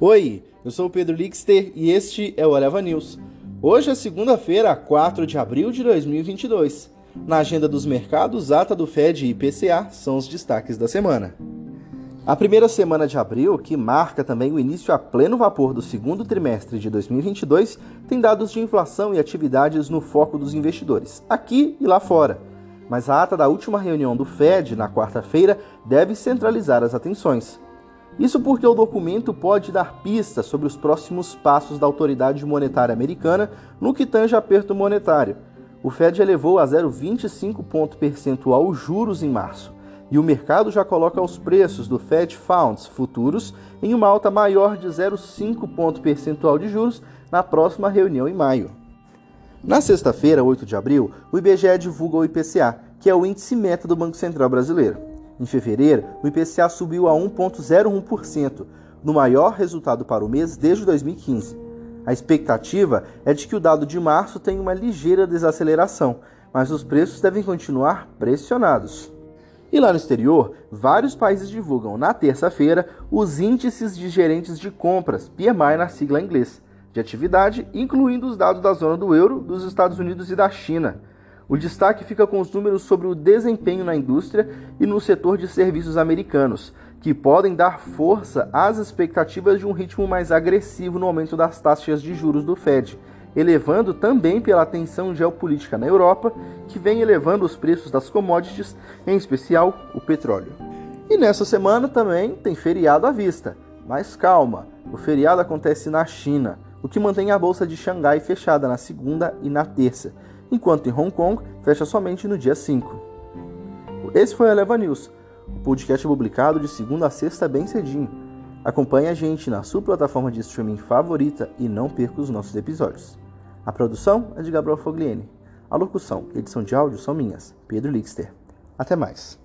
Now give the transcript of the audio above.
Oi, eu sou o Pedro Lixter e este é o Eleva News. Hoje é segunda-feira, 4 de abril de 2022. Na agenda dos mercados, ata do Fed e IPCA são os destaques da semana. A primeira semana de abril, que marca também o início a pleno vapor do segundo trimestre de 2022, tem dados de inflação e atividades no foco dos investidores, aqui e lá fora. Mas a ata da última reunião do Fed, na quarta-feira, deve centralizar as atenções. Isso porque o documento pode dar pistas sobre os próximos passos da autoridade monetária americana no que tange aperto monetário. O Fed elevou a 0,25 ponto percentual os juros em março, e o mercado já coloca os preços do Fed Funds futuros em uma alta maior de 0,5 ponto percentual de juros na próxima reunião em maio. Na sexta-feira, 8 de abril, o IBGE divulga o IPCA, que é o índice meta do Banco Central Brasileiro. Em fevereiro, o IPCA subiu a 1,01%, no maior resultado para o mês desde 2015. A expectativa é de que o dado de março tenha uma ligeira desaceleração, mas os preços devem continuar pressionados. E lá no exterior, vários países divulgam na terça-feira os índices de gerentes de compras, PMI na sigla em inglês, de atividade, incluindo os dados da zona do euro, dos Estados Unidos e da China. O destaque fica com os números sobre o desempenho na indústria e no setor de serviços americanos, que podem dar força às expectativas de um ritmo mais agressivo no aumento das taxas de juros do Fed, elevando também pela tensão geopolítica na Europa, que vem elevando os preços das commodities, em especial o petróleo. E nessa semana também tem feriado à vista. Mas calma, o feriado acontece na China, o que mantém a bolsa de Xangai fechada na segunda e na terça enquanto em Hong Kong fecha somente no dia 5. Esse foi a Eleva News, o podcast publicado de segunda a sexta bem cedinho. Acompanhe a gente na sua plataforma de streaming favorita e não perca os nossos episódios. A produção é de Gabriel Fogliene. A locução e edição de áudio são minhas, Pedro Lixter. Até mais.